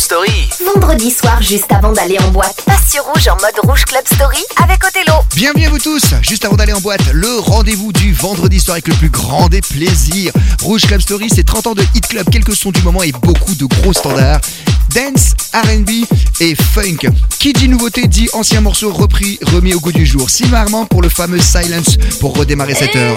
Rouge Club Story. Vendredi soir, juste avant d'aller en boîte, passe sur Rouge en mode Rouge Club Story avec Othello. Bienvenue à vous tous, juste avant d'aller en boîte, le rendez-vous du vendredi soir avec le plus grand des plaisirs. Rouge Club Story, c'est 30 ans de hit club, quelques sons du moment et beaucoup de gros standards. Dance, RB et funk. Qui dit nouveauté dit ancien morceau repris, remis au goût du jour. Sylvain Armand pour le fameux Silence pour redémarrer cette heure.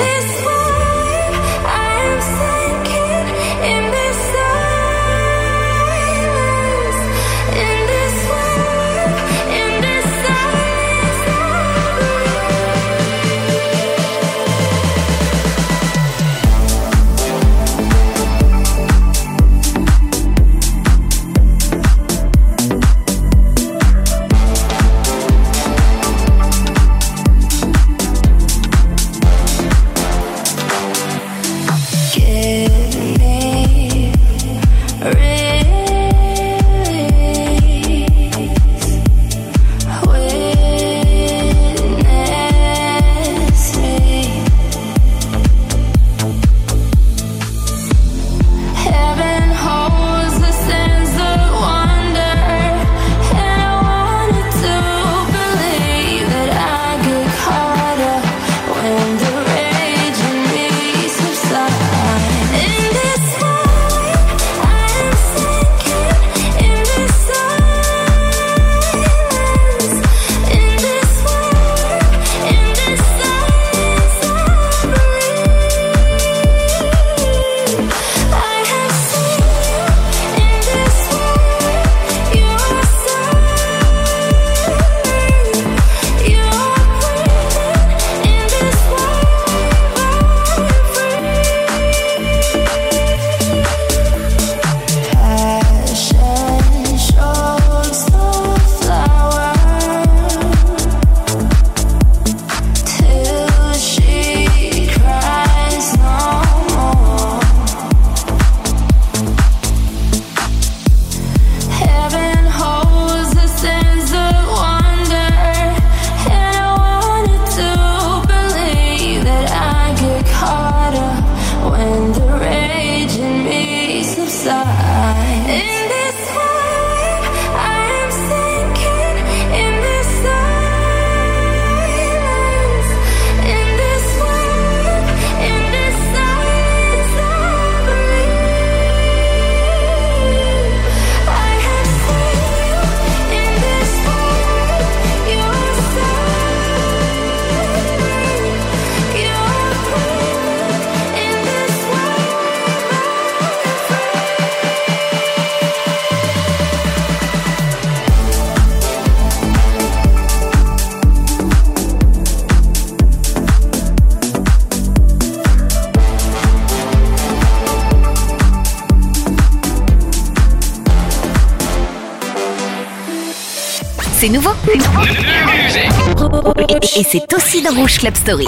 Et c'est aussi dans Rouge Club Story.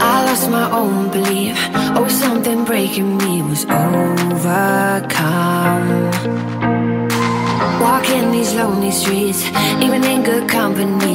I lost my own belief. Oh, something breaking me was overcome. Walking these lonely streets, even in good company,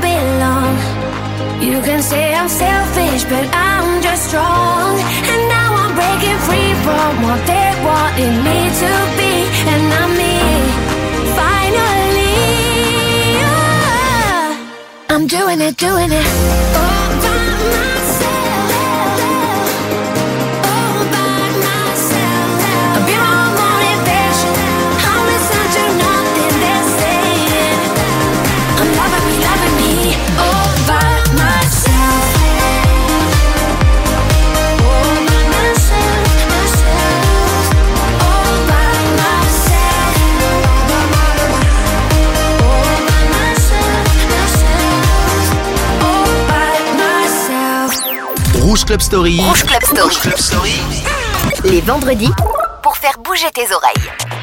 belong. You can say I'm selfish, but I'm just strong. And now I'm breaking free from what they wanted me to be, and I'm me. Finally, I'm doing it, doing it. Oh. Club Story. Rouge Club Story. Club Story. Les vendredis, pour faire bouger tes oreilles.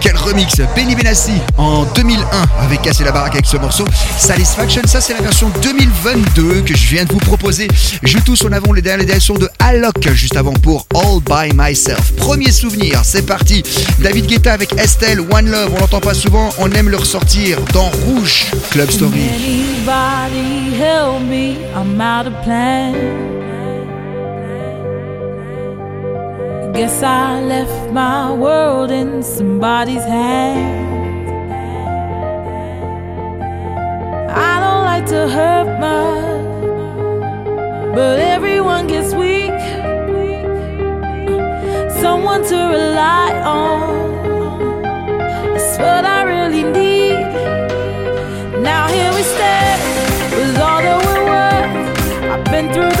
Quel remix Benny Benassi en 2001 avait cassé la baraque avec ce morceau. Satisfaction, ça c'est la version 2022 que je viens de vous proposer. Je tous en avant les derniers sons de Alok juste avant pour All By Myself. Premier souvenir, c'est parti. David Guetta avec Estelle, One Love, on l'entend pas souvent, on aime le ressortir dans Rouge Club Story. Guess I left my world in somebody's hands. I don't like to hurt much, but everyone gets weak. Someone to rely on. That's what I really need. Now here we stand with all that we were. I've been through.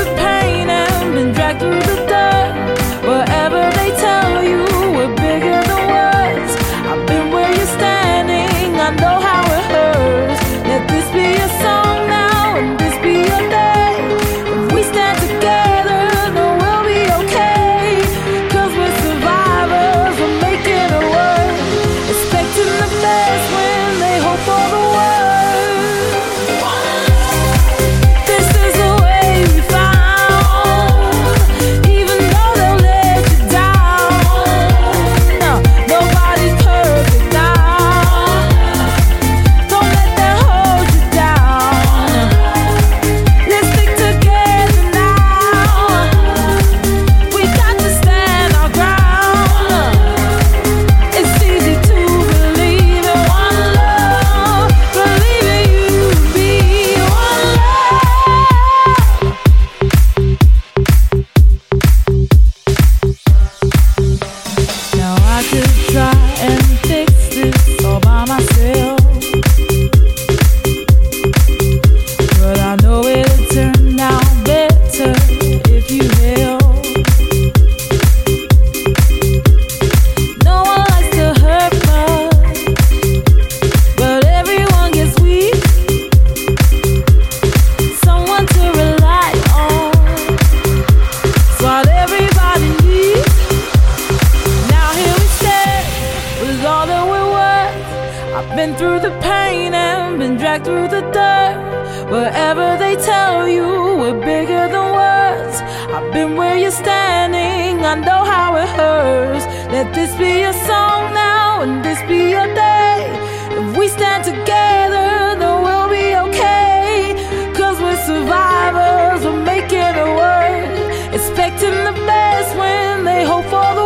expecting the best when they hope for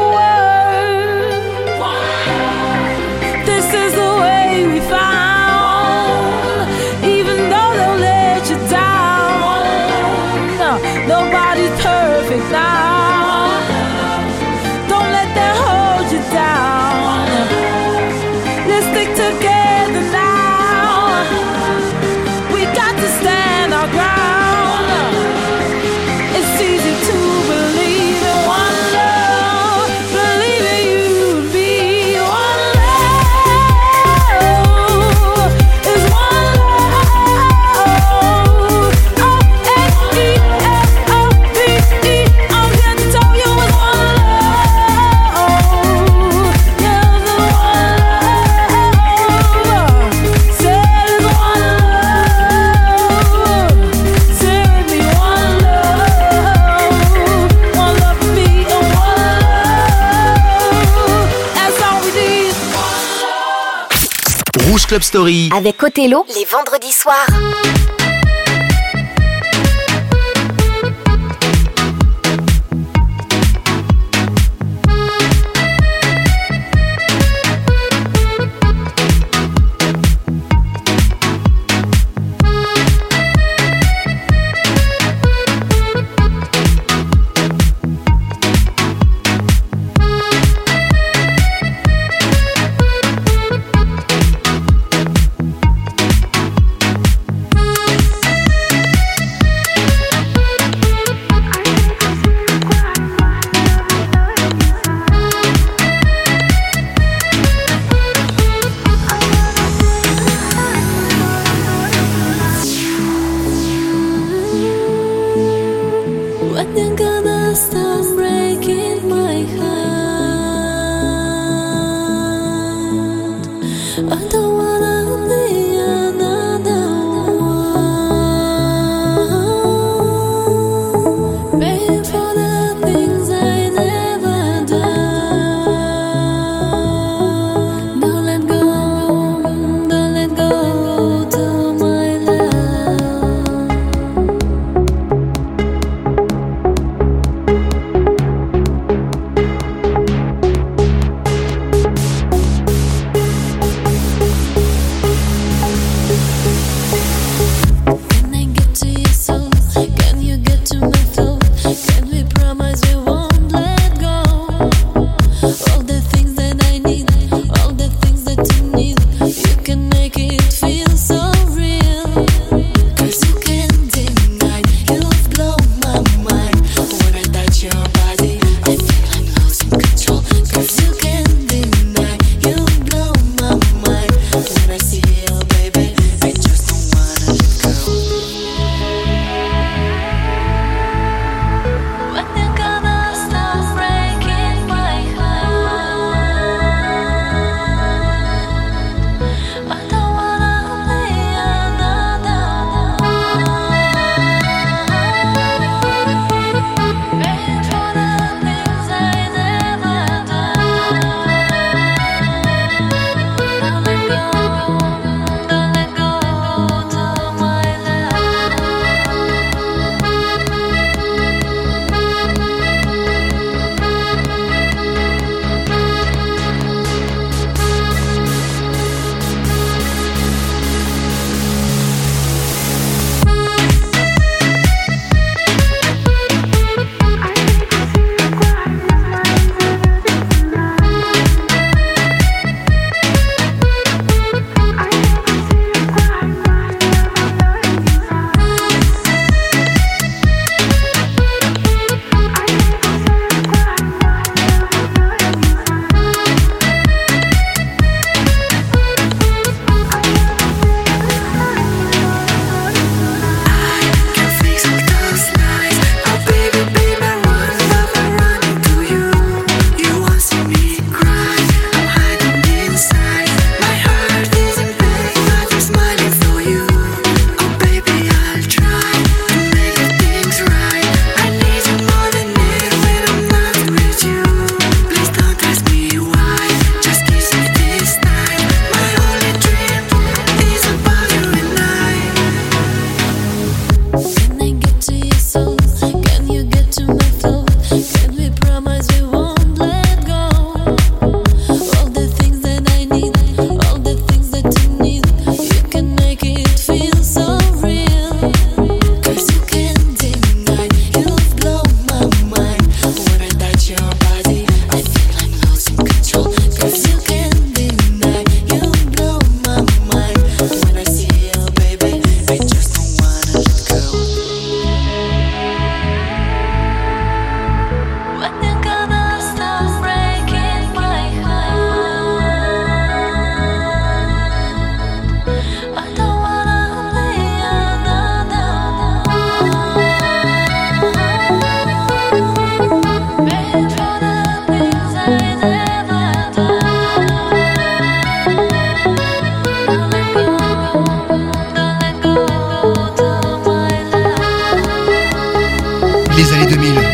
Avec Othello, les vendredis soirs.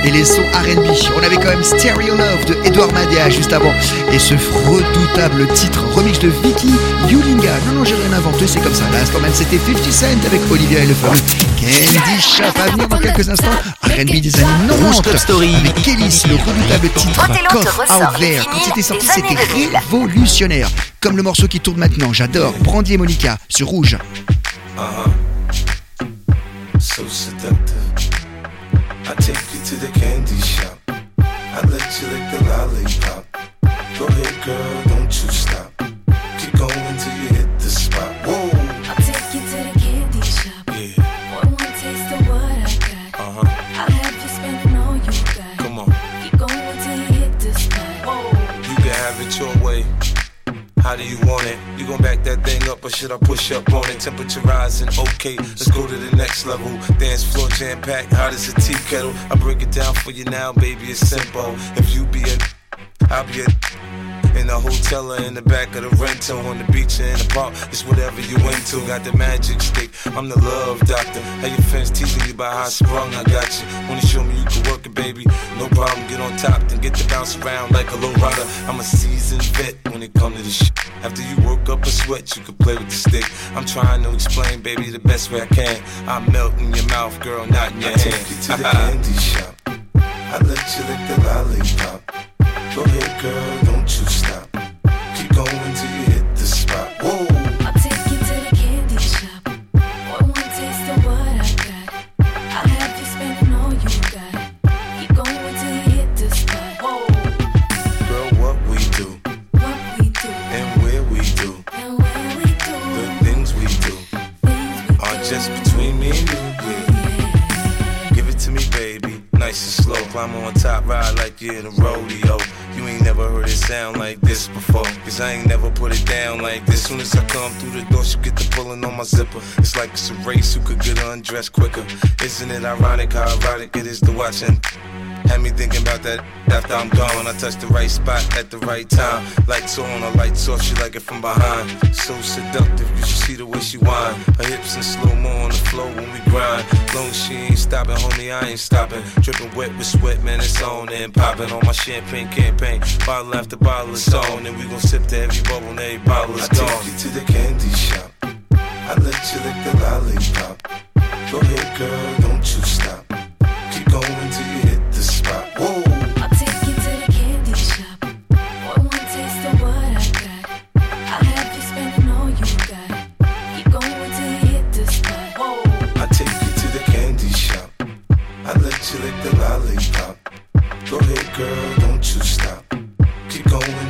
Et les sons R&B. On avait quand même Stereo Love de Edouard Madia juste avant. Et ce redoutable titre remix de Vicky Yulinga. Non, non, j'ai rien inventé, c'est comme ça. L'instant même, c'était 50 Cent avec Olivia et le fameux Candy Shop. À venir dans quelques instants. R&B des années 90. Story. Avec Kelly, le redoutable titre Cough ressort Out There. Quand c'était sorti, c'était 2000. révolutionnaire. Comme le morceau qui tourne maintenant. J'adore. Brandy et Monica sur Rouge. Uh-huh. So Temperature rising, okay, let's go to the next level. Dance floor jam packed, hot as a tea kettle. I break it down for you now, baby, it's simple. If you be a, I'll be a. In the hotel or in the back of the rental, on the beach or in the park, it's whatever you into. Got the magic stick, I'm the love doctor. How your fans teasing you about how I sprung, I got you. Wanna show me you can work it, baby? No problem, get on top, then get to bounce around like a low rider. I'm a seasoned vet when it come to this shit. After you work up a sweat, you can play with the stick. I'm trying to explain, baby, the best way I can. I melt in your mouth, girl, not in your I hand. take you to the candy shop. I let you lick the lollipop. Go ahead, girl, through the door, she get the pulling on my zipper. It's like it's a race who could get undressed quicker. Isn't it ironic how erotic it is to watch and had me thinking about that after I'm gone. I touch the right spot at the right time. Lights on, or lights off, she like it from behind. So seductive, you should see the way she whine. Her hips in slow mo on the floor when we grind. Long she ain't stopping, homie, I ain't stopping. Dripping wet with sweat, man, it's on and popping on my champagne campaign. Bottle after bottle is on, and we gon' sip to every bubble and every bottle I is take gone. you to the candy shop. I let you lick the lollipop. Go ahead, girl, don't you stop. Lick the lollipop. Go ahead, girl, don't you stop. Keep going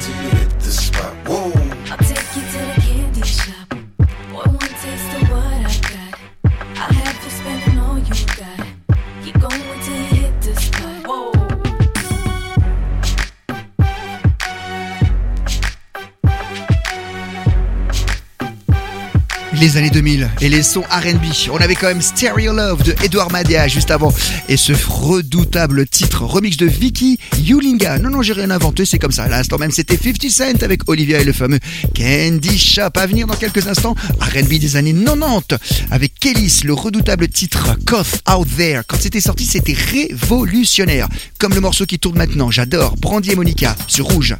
Les années 2000 et les sons R&B. On avait quand même Stereo Love de Edouard Madia juste avant et ce redoutable titre remix de Vicky Yulinga. Non non, j'ai rien inventé, c'est comme ça. À l'instant même, c'était 50 Cent avec Olivia et le fameux Candy Shop. À venir dans quelques instants, R&B des années 90 avec Kelly, le redoutable titre Cough Out There. Quand c'était sorti, c'était révolutionnaire. Comme le morceau qui tourne maintenant, j'adore. Brandy et Monica sur Rouge.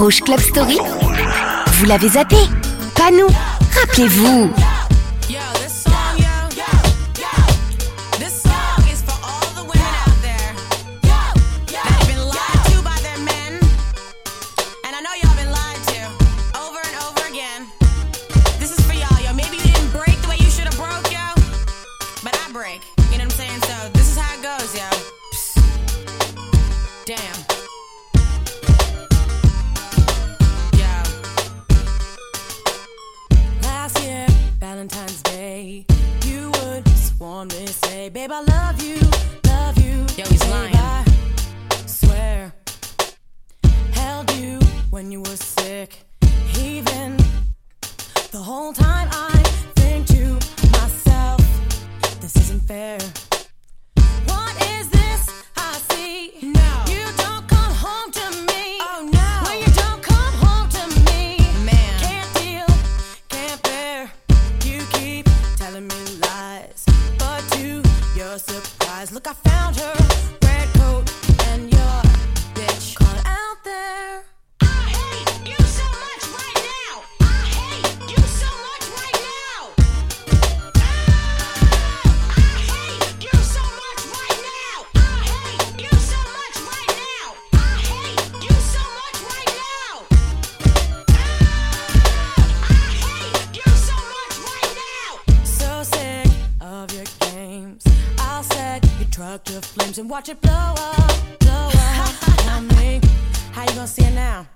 Rouge Club Story. Vous l'avez zappé. Pas nous. Rappelez-vous. How you gonna see it now?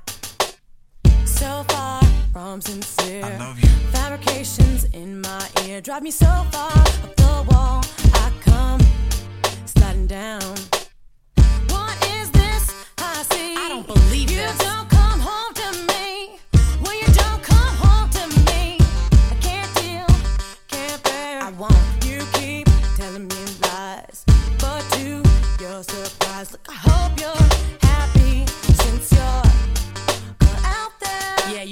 So far from sincere. I love you. Fabrications in my ear drive me so far up the wall. I come sliding down. What is this I see? I don't believe you. This. Don't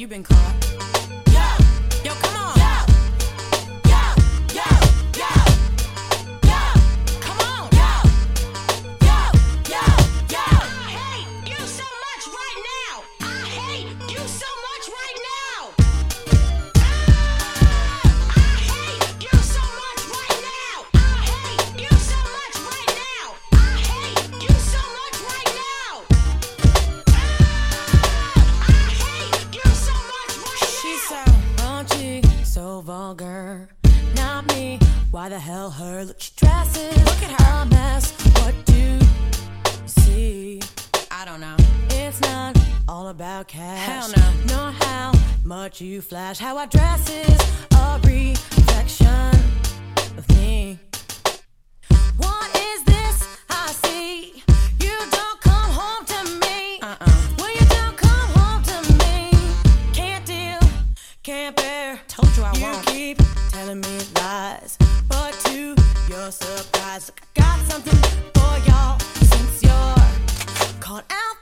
you've been caught. The hell her? Look, she dresses. Look at her mess. What do you see? I don't know. It's not all about cash. Hell no. Nor how much you flash. How I dress is a reflection of me. What is this I see? Your surprise, look, I got something for y'all since you're caught out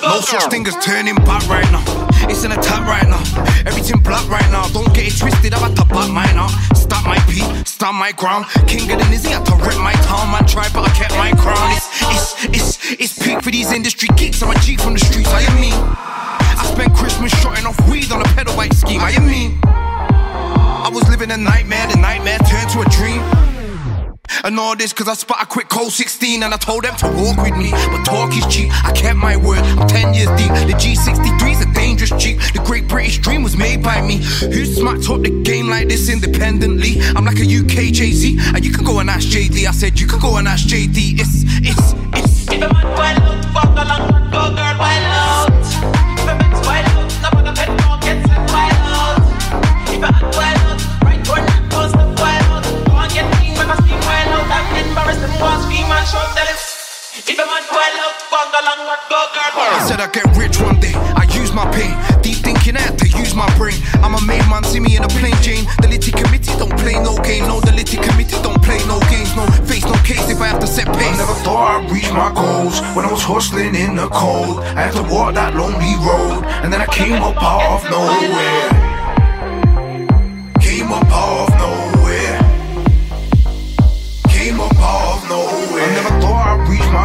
No such thing as turning back right now. It's an attack right now. Everything black right now. Don't get it twisted. I'm at to back mine out. Stop my beat, stand my ground. King of the Nizzy had to rip my town. Man tried, but I kept my crown. It's it's it's it's peak for these industry geeks. I'm a G from the streets. I am me. I spent Christmas shotting off weed on a pedal bike scheme. I am me. I was living a nightmare. And all this cause I spot a quick cold 16 and I told them to walk with me. But talk is cheap, I kept my word, I'm 10 years deep. The G63's a dangerous Jeep. The great British dream was made by me. Who smacked up the game like this independently? I'm like a UK Jay Z, and you can go and ask JD. I said you can go and ask JD. It's, it's, it's. Said I'd get rich one day. I use my pain. Deep thinking I had to use my brain. I'm a made man, see me in a plain Jane. The Litty committee don't play no game. No, the Litty committee don't play no games. No face, no case if I have to set pace. I never thought I'd reach my goals when I was hustling in the cold. I had to walk that lonely road, and then I came up out of nowhere. Came up out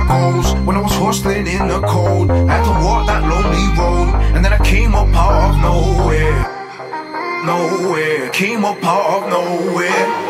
goals when I was hustling in the cold. I had to walk that lonely road, and then I came up out of nowhere. Nowhere. Came up out of nowhere.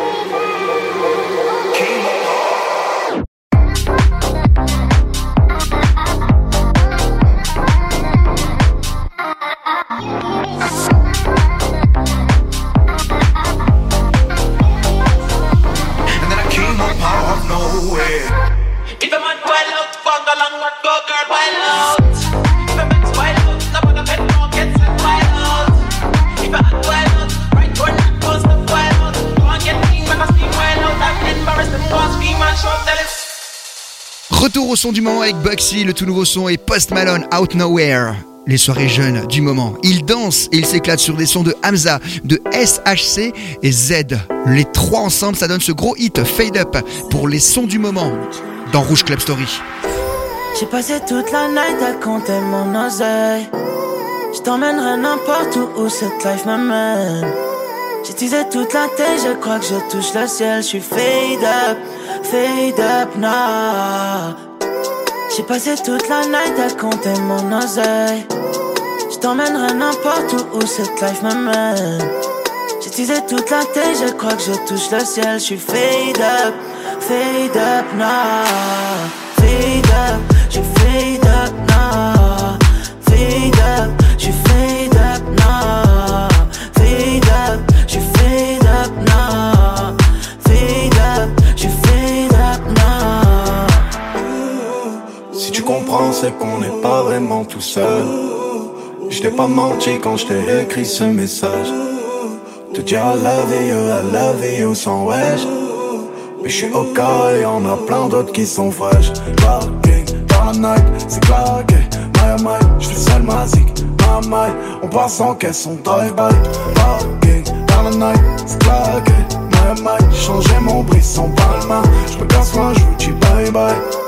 Retour au son du moment avec Bugsy, le tout nouveau son et Post Malone Out Nowhere. Les soirées jeunes du moment. Ils dansent et ils s'éclatent sur des sons de Hamza, de SHC et Z. Les trois ensemble, ça donne ce gros hit Fade Up pour les sons du moment dans Rouge Club Story. J'ai passé toute la night à compter mon oseille. Je t'emmènerai n'importe où où cette life m'amène. Teasé toute la tête, je crois que je touche le ciel. Je suis fade up, fade up now. J'ai passé toute la night à compter mon oseille. Je t'emmènerai n'importe où où cette life me mène. J'ai teasé toute la tête, je crois que je touche le ciel. Je suis fade up, fade up now. Fade up, je fade up comprends, c'est qu'on n'est pas vraiment tout seul. Je t'ai pas menti quand je t'ai écrit ce message. Te dire I love you, I love you sans wesh? Mais je suis au cas et y'en a plein d'autres qui sont fraîches. Parking dans la night, c'est claqué. My my, je seul magique. My my, on passe sans caisse, on drive-by. Parking dans la night, c'est claqué. My my, j'ai changé mon bris sans palma. Je me casse loin, je vous dis bye bye.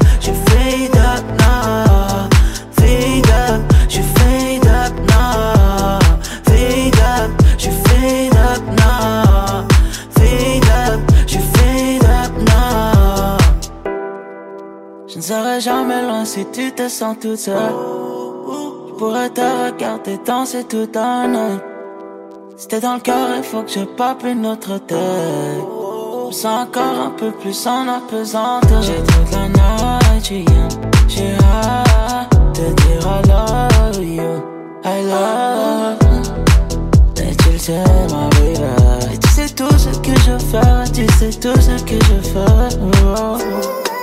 jamais loin si tu te sens toute seule. Je pourrais te regarder danser tout un. Si t'es dans le cœur, il faut que je pape une autre tête. Je me sens encore un peu plus en apesanteur. J'ai toute la night. J'ai hâte de dire I love you. I love. Et tu le sais, ma baby. Et tu sais tout ce que je fais. Tu sais tout ce que je fais. Oh.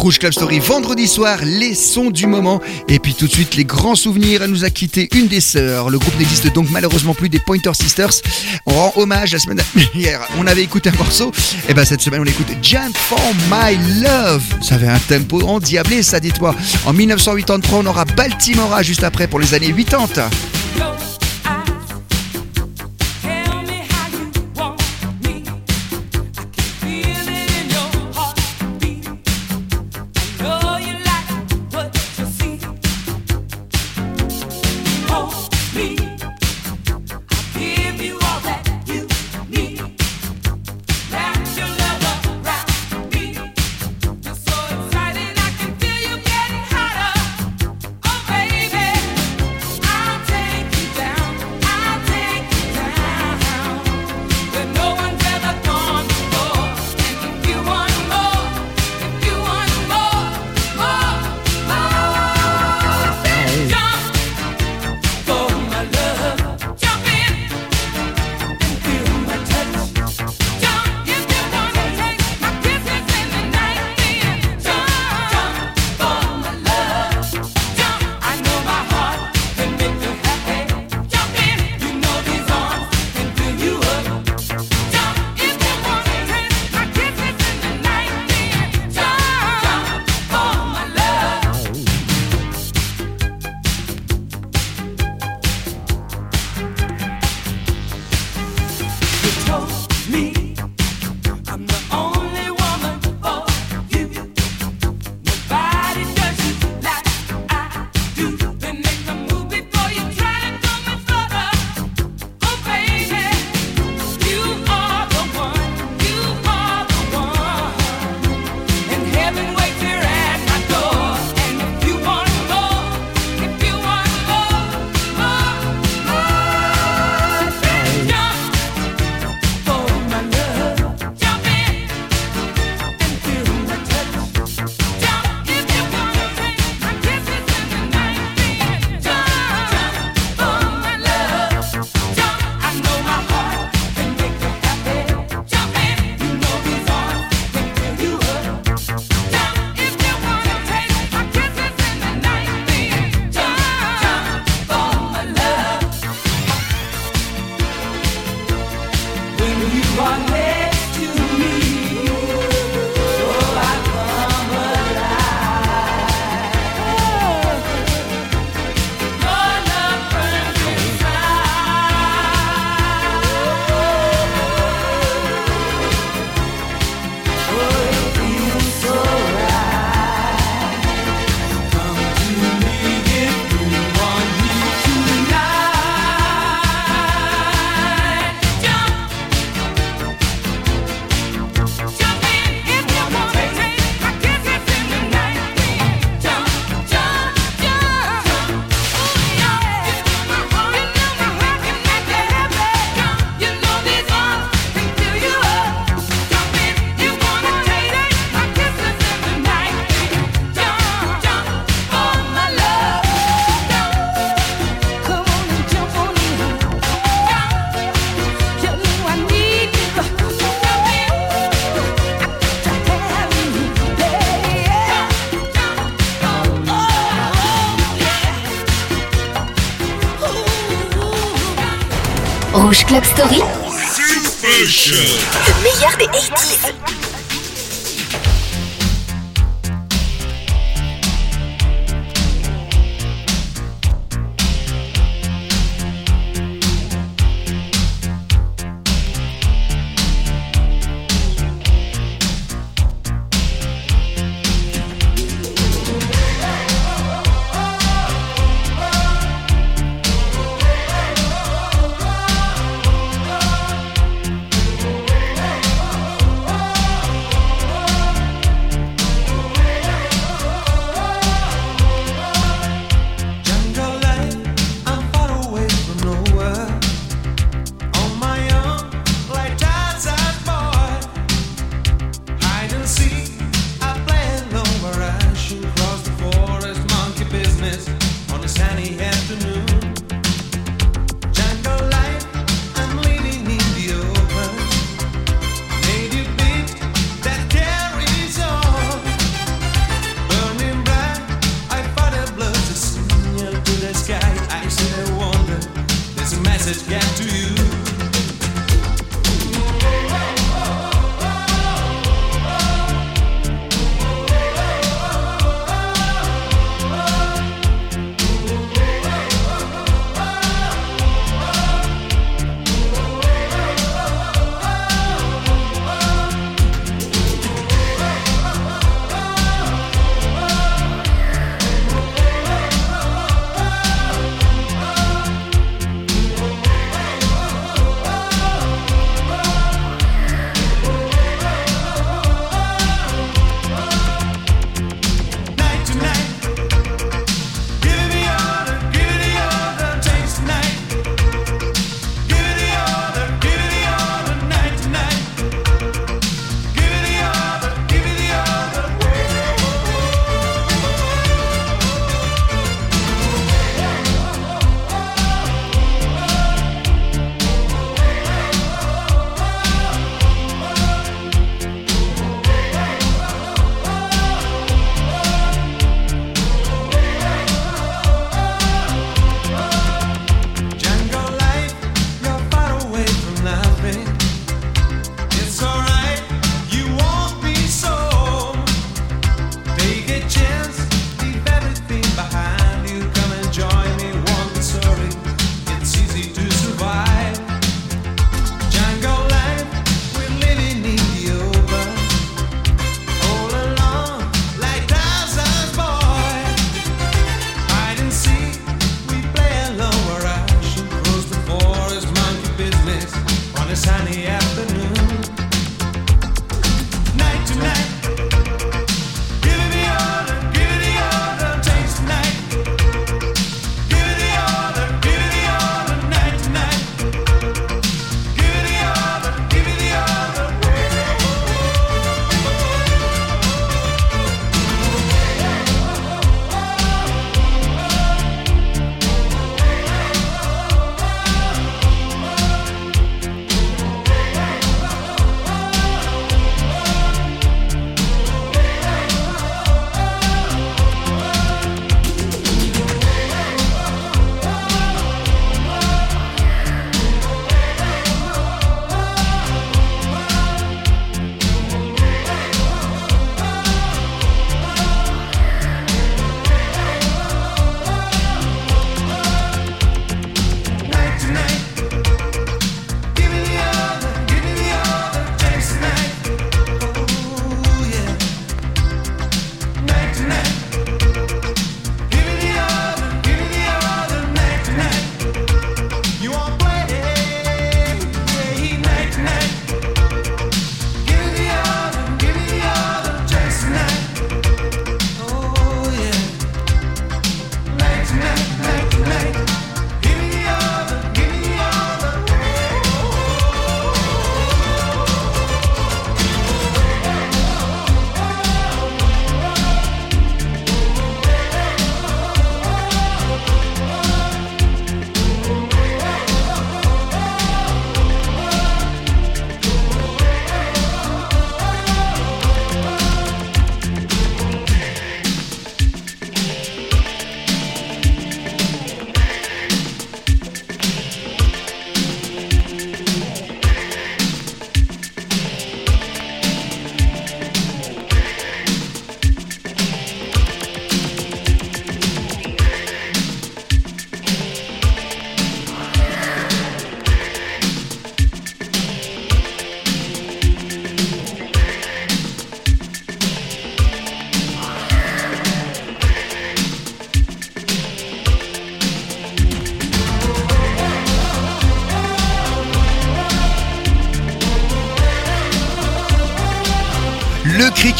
Rouge Club Story vendredi soir, les sons du moment. Et puis tout de suite, les grands souvenirs. Elle nous a quitté une des sœurs. Le groupe n'existe donc malheureusement plus des Pointer Sisters. On rend hommage la semaine dernière. On avait écouté un morceau. Et ben cette semaine, on écoute Jump for My Love. Ça avait un tempo endiablé, ça dit-toi. En 1983, on aura Baltimora juste après pour les années 80. Show.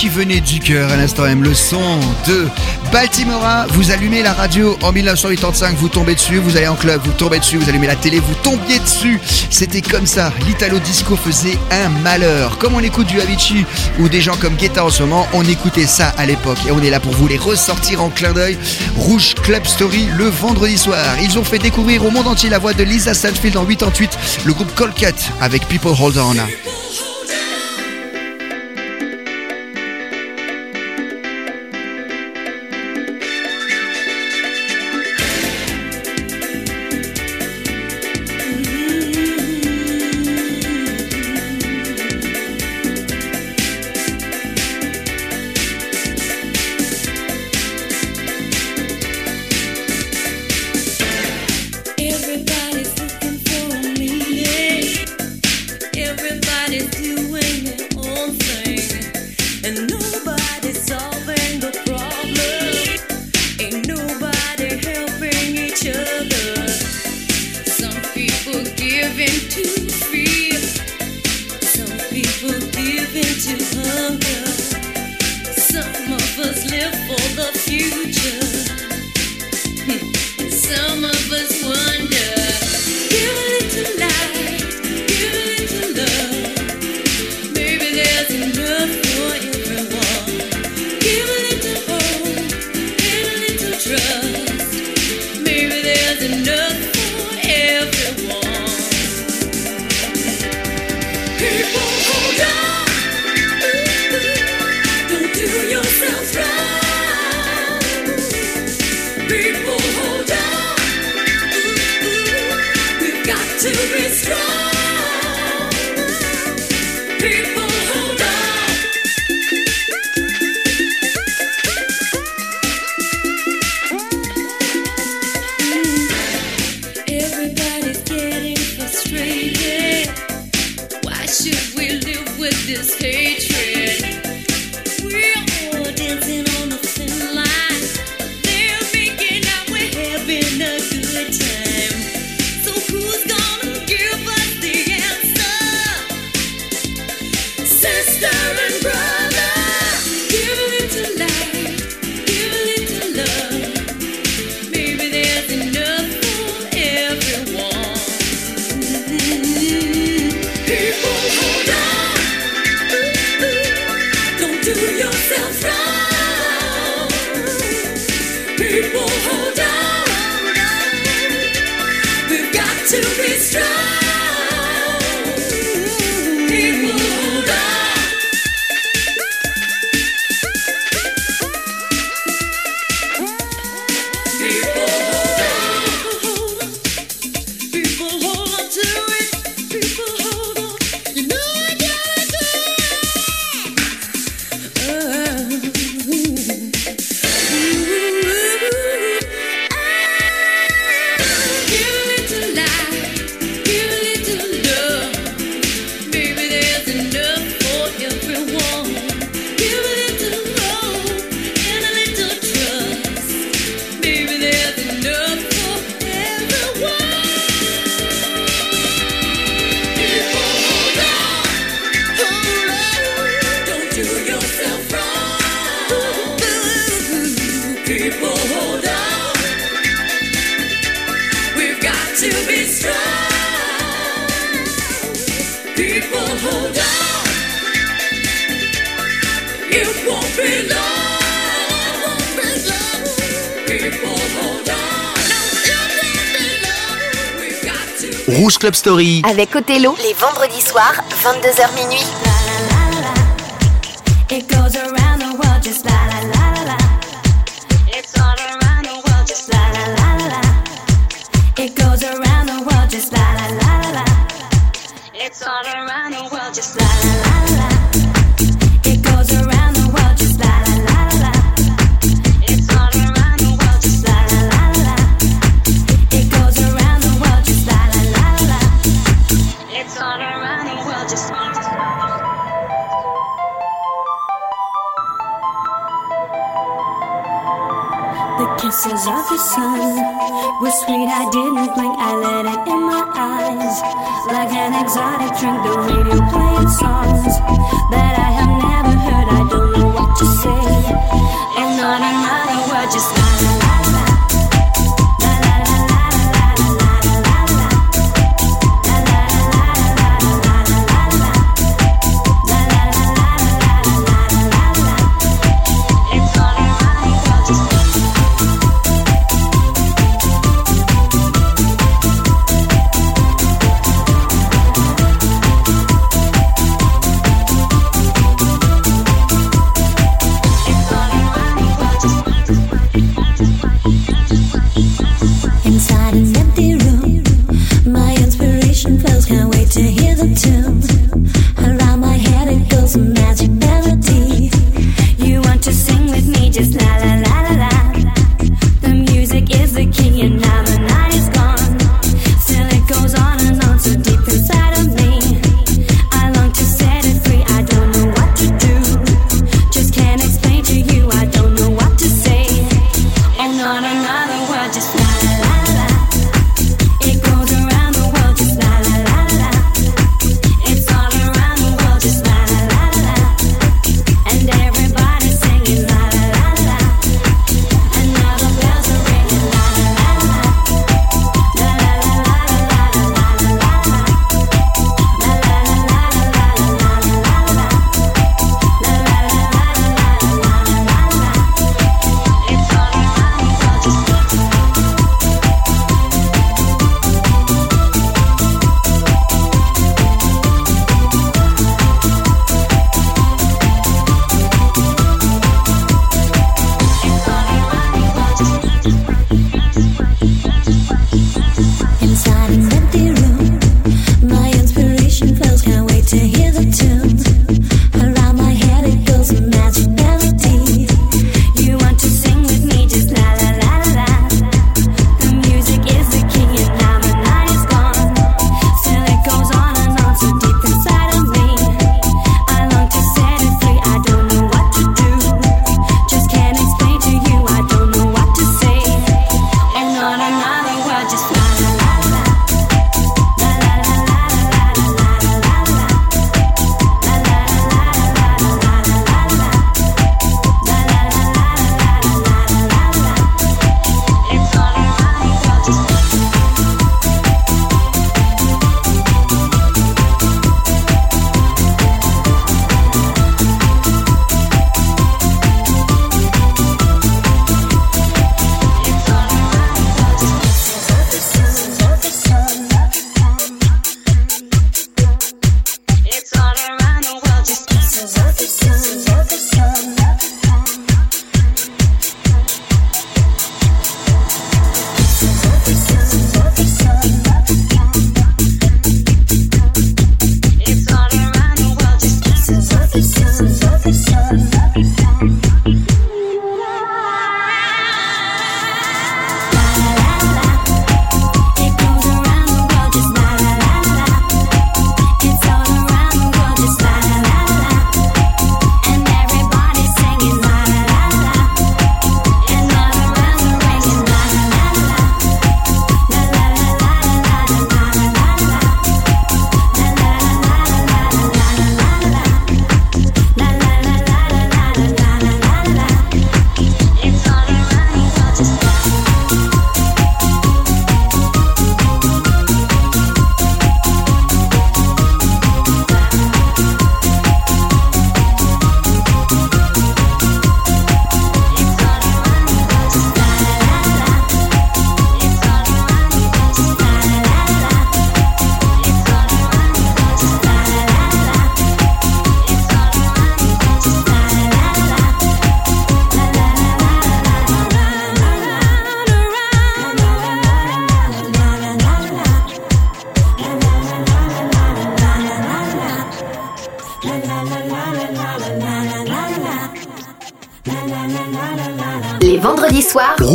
Qui venait du cœur à l'instant même, le son de Baltimora. Vous allumez la radio en 1985, vous tombez dessus, vous allez en club, vous tombez dessus, vous allumez la télé, vous tombiez dessus. C'était comme ça. L'Italo Disco faisait un malheur. Comme on écoute du Avicii ou des gens comme Guetta en ce moment, on écoutait ça à l'époque. Et on est là pour vous les ressortir en clin d'œil. Rouge Club Story le vendredi soir. Ils ont fait découvrir au monde entier la voix de Lisa Stanfield en 88, le groupe Colcat avec People Hold On. This hatred? Rouge Club Story. Avec Othello, les vendredis soirs, 22h minuit. It goes around the world just la la la la la. It's all around the world just la la la la la. It goes around the world just la la la la la. It's all around the world just la la la la was sweet, I didn't blink, I let it in my eyes. Like an exotic drink, the radio played songs that I have never heard. I don't know what to say, and not another word, just.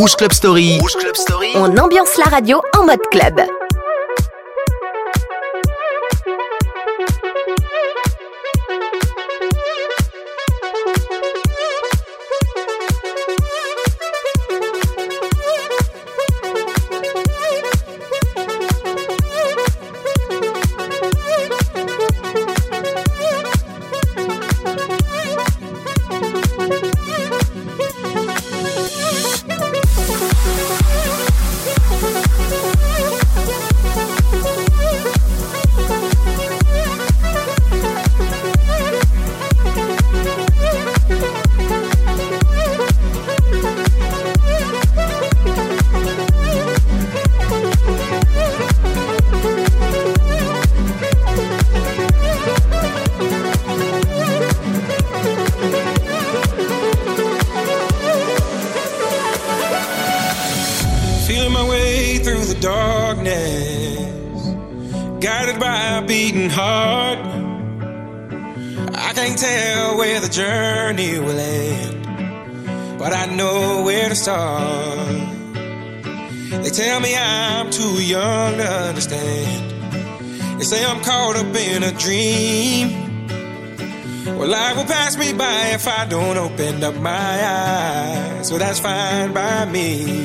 Rouge Club Story. On ambiance la radio en mode club. It's fine by me.